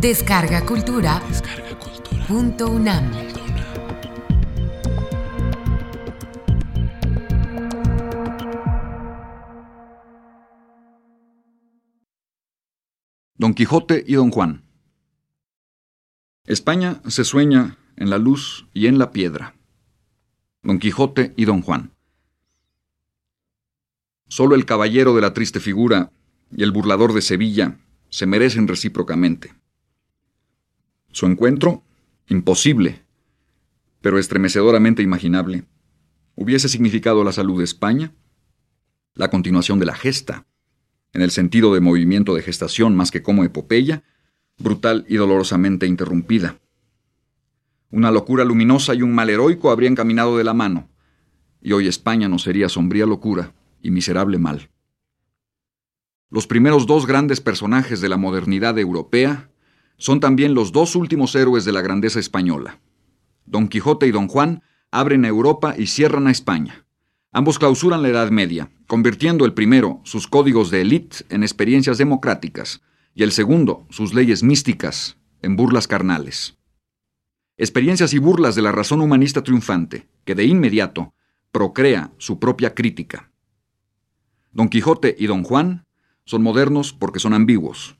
Descarga Cultura. Punto UNAM. Don Quijote y Don Juan. España se sueña en la luz y en la piedra. Don Quijote y Don Juan. Solo el caballero de la triste figura y el burlador de Sevilla se merecen recíprocamente. Su encuentro, imposible, pero estremecedoramente imaginable, hubiese significado la salud de España, la continuación de la gesta, en el sentido de movimiento de gestación más que como epopeya, brutal y dolorosamente interrumpida. Una locura luminosa y un mal heroico habrían caminado de la mano, y hoy España no sería sombría locura y miserable mal. Los primeros dos grandes personajes de la modernidad europea son también los dos últimos héroes de la grandeza española. Don Quijote y Don Juan abren a Europa y cierran a España. Ambos clausuran la Edad Media, convirtiendo el primero sus códigos de élite en experiencias democráticas y el segundo sus leyes místicas en burlas carnales. Experiencias y burlas de la razón humanista triunfante, que de inmediato procrea su propia crítica. Don Quijote y Don Juan son modernos porque son ambiguos.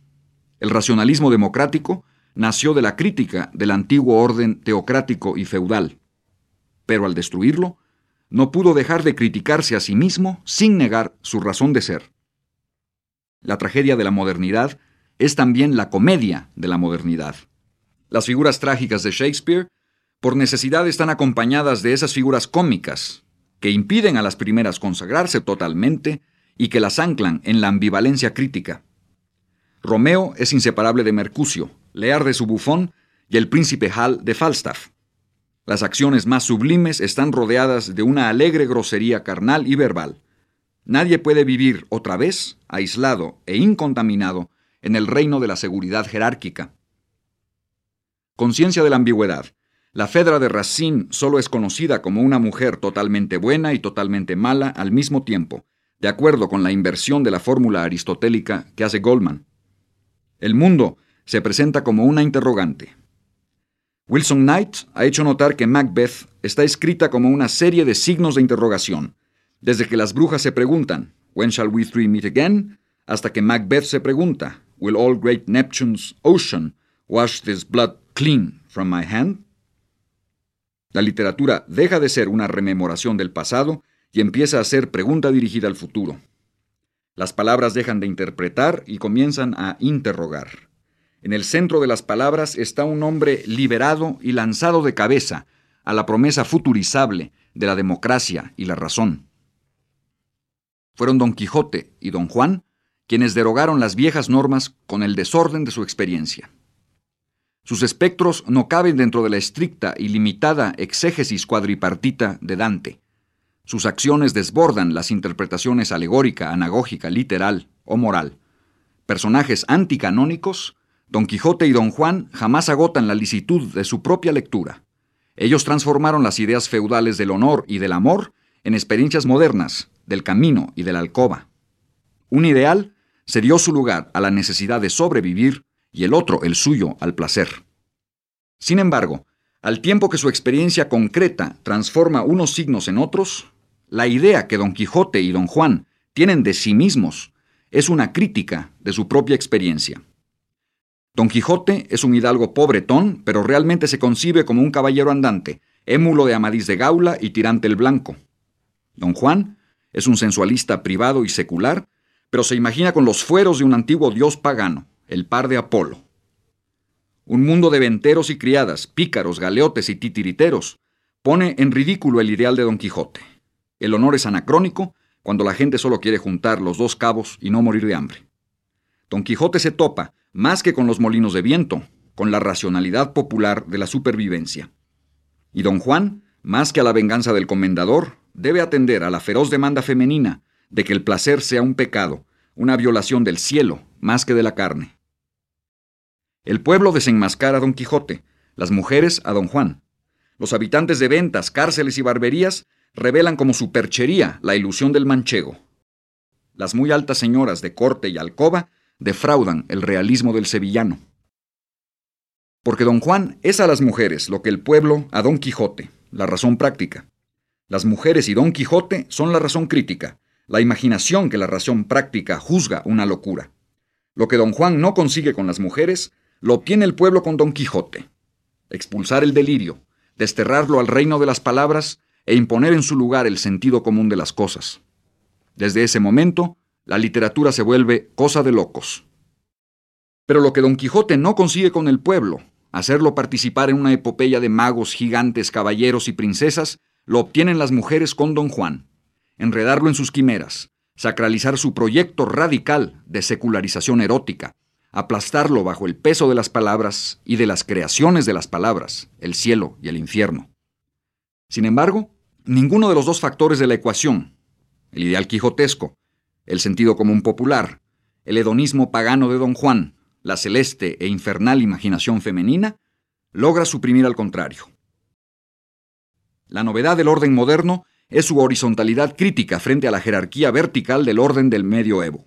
El racionalismo democrático nació de la crítica del antiguo orden teocrático y feudal, pero al destruirlo, no pudo dejar de criticarse a sí mismo sin negar su razón de ser. La tragedia de la modernidad es también la comedia de la modernidad. Las figuras trágicas de Shakespeare, por necesidad, están acompañadas de esas figuras cómicas, que impiden a las primeras consagrarse totalmente y que las anclan en la ambivalencia crítica. Romeo es inseparable de Mercucio, Lear de su bufón y el príncipe Hal de Falstaff. Las acciones más sublimes están rodeadas de una alegre grosería carnal y verbal. Nadie puede vivir otra vez, aislado e incontaminado, en el reino de la seguridad jerárquica. Conciencia de la ambigüedad. La Fedra de Racine solo es conocida como una mujer totalmente buena y totalmente mala al mismo tiempo, de acuerdo con la inversión de la fórmula aristotélica que hace Goldman. El mundo se presenta como una interrogante. Wilson Knight ha hecho notar que Macbeth está escrita como una serie de signos de interrogación, desde que las brujas se preguntan, When shall we three meet again? hasta que Macbeth se pregunta, Will all great Neptune's ocean wash this blood clean from my hand? La literatura deja de ser una rememoración del pasado y empieza a ser pregunta dirigida al futuro. Las palabras dejan de interpretar y comienzan a interrogar. En el centro de las palabras está un hombre liberado y lanzado de cabeza a la promesa futurizable de la democracia y la razón. Fueron Don Quijote y Don Juan quienes derogaron las viejas normas con el desorden de su experiencia. Sus espectros no caben dentro de la estricta y limitada exégesis cuadripartita de Dante, sus acciones desbordan las interpretaciones alegórica, anagógica, literal o moral. Personajes anticanónicos, Don Quijote y Don Juan jamás agotan la licitud de su propia lectura. Ellos transformaron las ideas feudales del honor y del amor en experiencias modernas, del camino y de la alcoba. Un ideal se dio su lugar a la necesidad de sobrevivir y el otro el suyo al placer. Sin embargo, al tiempo que su experiencia concreta transforma unos signos en otros, la idea que Don Quijote y Don Juan tienen de sí mismos es una crítica de su propia experiencia. Don Quijote es un hidalgo pobretón, pero realmente se concibe como un caballero andante, émulo de Amadís de Gaula y tirante el Blanco. Don Juan es un sensualista privado y secular, pero se imagina con los fueros de un antiguo dios pagano, el par de Apolo. Un mundo de venteros y criadas, pícaros, galeotes y titiriteros, pone en ridículo el ideal de Don Quijote. El honor es anacrónico cuando la gente solo quiere juntar los dos cabos y no morir de hambre. Don Quijote se topa, más que con los molinos de viento, con la racionalidad popular de la supervivencia. Y don Juan, más que a la venganza del comendador, debe atender a la feroz demanda femenina de que el placer sea un pecado, una violación del cielo, más que de la carne. El pueblo desenmascara a don Quijote, las mujeres a don Juan. Los habitantes de ventas, cárceles y barberías revelan como superchería la ilusión del manchego. Las muy altas señoras de corte y alcoba defraudan el realismo del sevillano. Porque don Juan es a las mujeres lo que el pueblo a don Quijote, la razón práctica. Las mujeres y don Quijote son la razón crítica, la imaginación que la razón práctica juzga una locura. Lo que don Juan no consigue con las mujeres, lo obtiene el pueblo con don Quijote. Expulsar el delirio, desterrarlo al reino de las palabras e imponer en su lugar el sentido común de las cosas. Desde ese momento, la literatura se vuelve cosa de locos. Pero lo que Don Quijote no consigue con el pueblo, hacerlo participar en una epopeya de magos, gigantes, caballeros y princesas, lo obtienen las mujeres con Don Juan. Enredarlo en sus quimeras, sacralizar su proyecto radical de secularización erótica, aplastarlo bajo el peso de las palabras y de las creaciones de las palabras, el cielo y el infierno. Sin embargo, ninguno de los dos factores de la ecuación, el ideal quijotesco, el sentido común popular, el hedonismo pagano de Don Juan, la celeste e infernal imaginación femenina, logra suprimir al contrario. La novedad del orden moderno es su horizontalidad crítica frente a la jerarquía vertical del orden del medioevo.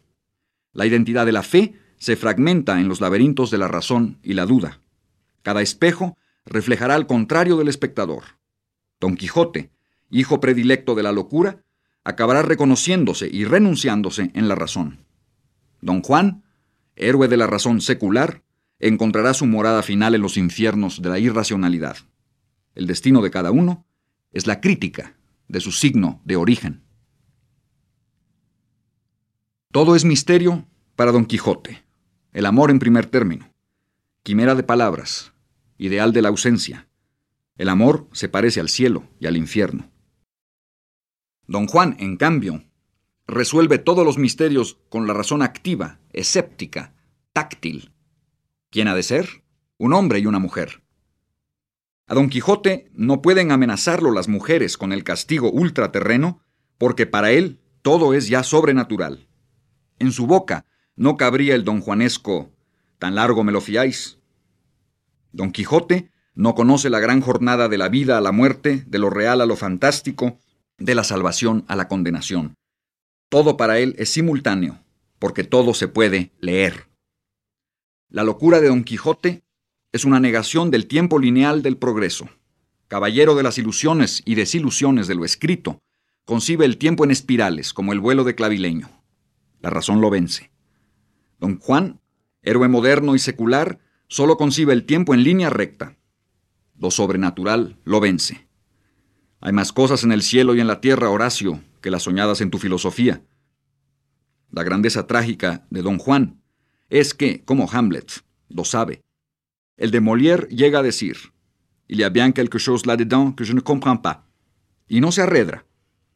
La identidad de la fe se fragmenta en los laberintos de la razón y la duda. Cada espejo reflejará al contrario del espectador. Don Quijote, hijo predilecto de la locura, acabará reconociéndose y renunciándose en la razón. Don Juan, héroe de la razón secular, encontrará su morada final en los infiernos de la irracionalidad. El destino de cada uno es la crítica de su signo de origen. Todo es misterio para Don Quijote. El amor en primer término. Quimera de palabras. Ideal de la ausencia. El amor se parece al cielo y al infierno. Don Juan, en cambio, resuelve todos los misterios con la razón activa, escéptica, táctil. ¿Quién ha de ser? Un hombre y una mujer. A Don Quijote no pueden amenazarlo las mujeres con el castigo ultraterreno, porque para él todo es ya sobrenatural. En su boca no cabría el don Juanesco, tan largo me lo fiáis. Don Quijote no conoce la gran jornada de la vida a la muerte, de lo real a lo fantástico, de la salvación a la condenación. Todo para él es simultáneo, porque todo se puede leer. La locura de Don Quijote es una negación del tiempo lineal del progreso. Caballero de las ilusiones y desilusiones de lo escrito, concibe el tiempo en espirales, como el vuelo de clavileño. La razón lo vence. Don Juan, héroe moderno y secular, solo concibe el tiempo en línea recta. Lo sobrenatural lo vence. Hay más cosas en el cielo y en la tierra, Horacio, que las soñadas en tu filosofía. La grandeza trágica de Don Juan es que, como Hamlet, lo sabe. El de Molière llega a decir, Il y a bien quelque chose là-dedans que je ne comprends pas. Y no se arredra.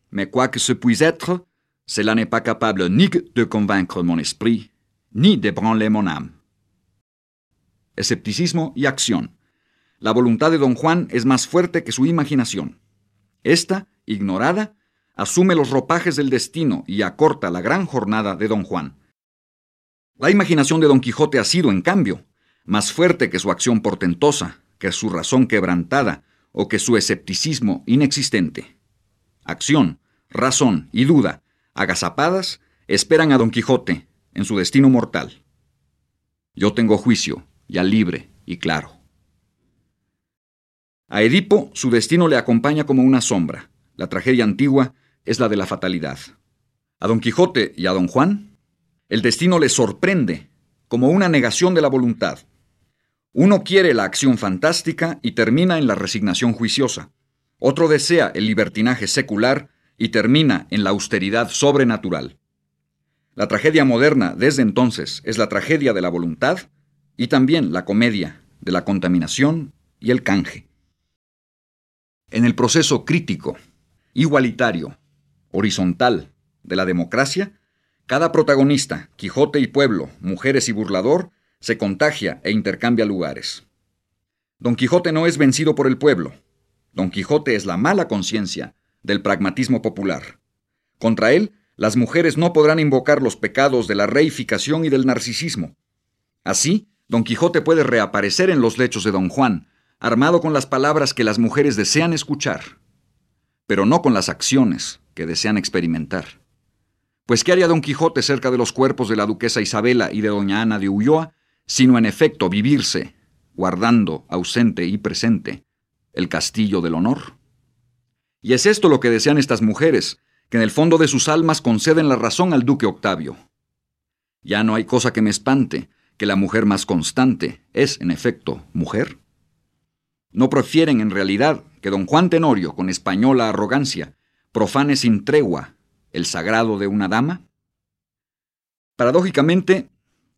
Mais quoi que ce puisse être, cela n'est pas capable ni de convaincre mon esprit, ni d'ébranler mon âme. Escepticismo y acción. La voluntad de don Juan es más fuerte que su imaginación. Esta, ignorada, asume los ropajes del destino y acorta la gran jornada de don Juan. La imaginación de don Quijote ha sido, en cambio, más fuerte que su acción portentosa, que su razón quebrantada o que su escepticismo inexistente. Acción, razón y duda, agazapadas, esperan a don Quijote en su destino mortal. Yo tengo juicio, ya libre y claro. A Edipo su destino le acompaña como una sombra. La tragedia antigua es la de la fatalidad. A Don Quijote y a Don Juan, el destino le sorprende como una negación de la voluntad. Uno quiere la acción fantástica y termina en la resignación juiciosa. Otro desea el libertinaje secular y termina en la austeridad sobrenatural. La tragedia moderna desde entonces es la tragedia de la voluntad y también la comedia de la contaminación y el canje. En el proceso crítico, igualitario, horizontal de la democracia, cada protagonista, Quijote y pueblo, mujeres y burlador, se contagia e intercambia lugares. Don Quijote no es vencido por el pueblo. Don Quijote es la mala conciencia del pragmatismo popular. Contra él, las mujeres no podrán invocar los pecados de la reificación y del narcisismo. Así, Don Quijote puede reaparecer en los lechos de Don Juan, armado con las palabras que las mujeres desean escuchar, pero no con las acciones que desean experimentar. Pues ¿qué haría Don Quijote cerca de los cuerpos de la duquesa Isabela y de doña Ana de Ulloa, sino en efecto vivirse, guardando, ausente y presente, el castillo del honor. Y es esto lo que desean estas mujeres, que en el fondo de sus almas conceden la razón al duque Octavio. Ya no hay cosa que me espante, que la mujer más constante es, en efecto, mujer. ¿No prefieren en realidad que don Juan Tenorio, con española arrogancia, profane sin tregua el sagrado de una dama? Paradójicamente,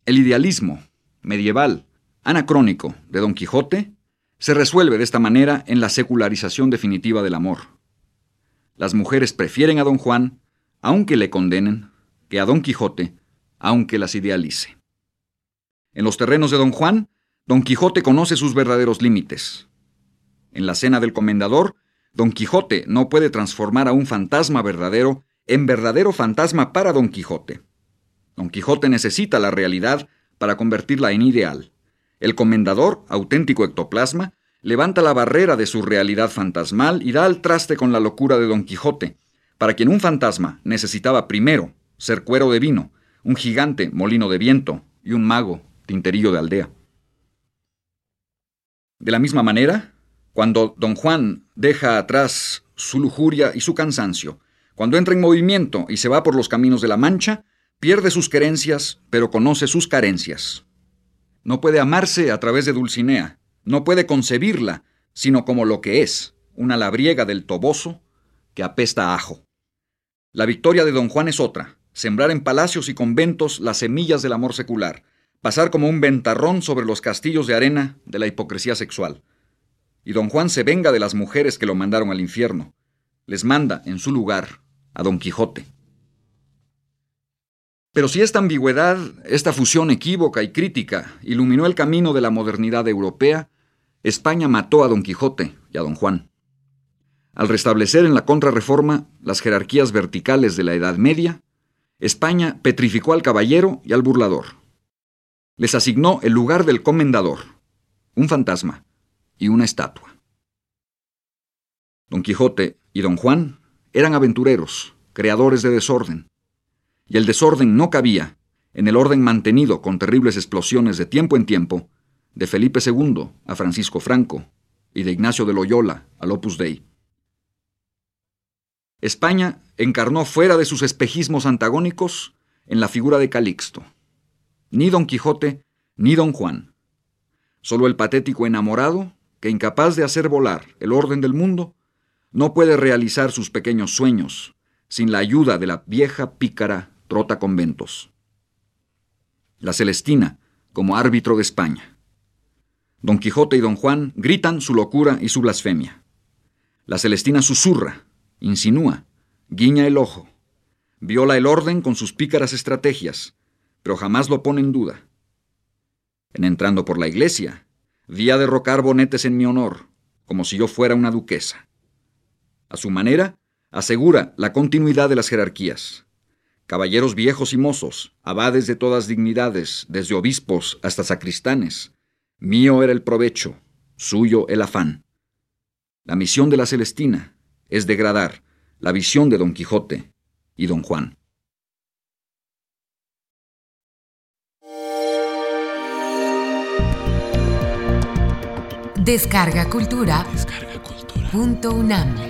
el idealismo medieval, anacrónico de Don Quijote se resuelve de esta manera en la secularización definitiva del amor. Las mujeres prefieren a Don Juan, aunque le condenen, que a Don Quijote, aunque las idealice. En los terrenos de Don Juan, Don Quijote conoce sus verdaderos límites. En la cena del comendador, Don Quijote no puede transformar a un fantasma verdadero en verdadero fantasma para Don Quijote. Don Quijote necesita la realidad para convertirla en ideal. El comendador, auténtico ectoplasma, levanta la barrera de su realidad fantasmal y da al traste con la locura de Don Quijote, para quien un fantasma necesitaba primero ser cuero de vino, un gigante molino de viento y un mago tinterillo de aldea. De la misma manera, cuando don Juan deja atrás su lujuria y su cansancio, cuando entra en movimiento y se va por los caminos de la Mancha, pierde sus querencias, pero conoce sus carencias. No puede amarse a través de Dulcinea, no puede concebirla, sino como lo que es, una labriega del toboso que apesta a ajo. La victoria de don Juan es otra, sembrar en palacios y conventos las semillas del amor secular, pasar como un ventarrón sobre los castillos de arena de la hipocresía sexual. Y don Juan se venga de las mujeres que lo mandaron al infierno. Les manda, en su lugar, a don Quijote. Pero si esta ambigüedad, esta fusión equívoca y crítica iluminó el camino de la modernidad europea, España mató a don Quijote y a don Juan. Al restablecer en la contrarreforma las jerarquías verticales de la Edad Media, España petrificó al caballero y al burlador les asignó el lugar del comendador, un fantasma y una estatua. Don Quijote y don Juan eran aventureros, creadores de desorden, y el desorden no cabía en el orden mantenido con terribles explosiones de tiempo en tiempo de Felipe II a Francisco Franco y de Ignacio de Loyola al Opus Dei. España encarnó fuera de sus espejismos antagónicos en la figura de Calixto ni don Quijote, ni don Juan. Solo el patético enamorado, que incapaz de hacer volar el orden del mundo, no puede realizar sus pequeños sueños sin la ayuda de la vieja pícara trota conventos. La Celestina, como árbitro de España. Don Quijote y don Juan gritan su locura y su blasfemia. La Celestina susurra, insinúa, guiña el ojo, viola el orden con sus pícaras estrategias, pero jamás lo pone en duda. En entrando por la iglesia, vi a derrocar bonetes en mi honor, como si yo fuera una duquesa. A su manera, asegura la continuidad de las jerarquías. Caballeros viejos y mozos, abades de todas dignidades, desde obispos hasta sacristanes. Mío era el provecho, suyo el afán. La misión de la Celestina es degradar la visión de Don Quijote y Don Juan. Descarga Cultura. Descarga Cultura. Punto UNAM.